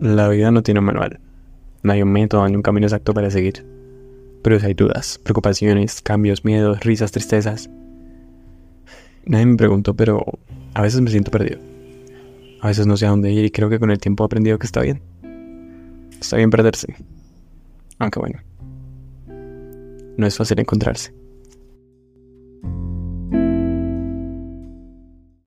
La vida no tiene un manual. No hay un método ni un camino exacto para seguir. Pero si hay dudas, preocupaciones, cambios, miedos, risas, tristezas. Nadie me preguntó, pero a veces me siento perdido. A veces no sé a dónde ir y creo que con el tiempo he aprendido que está bien. Está bien perderse. Aunque bueno, no es fácil encontrarse.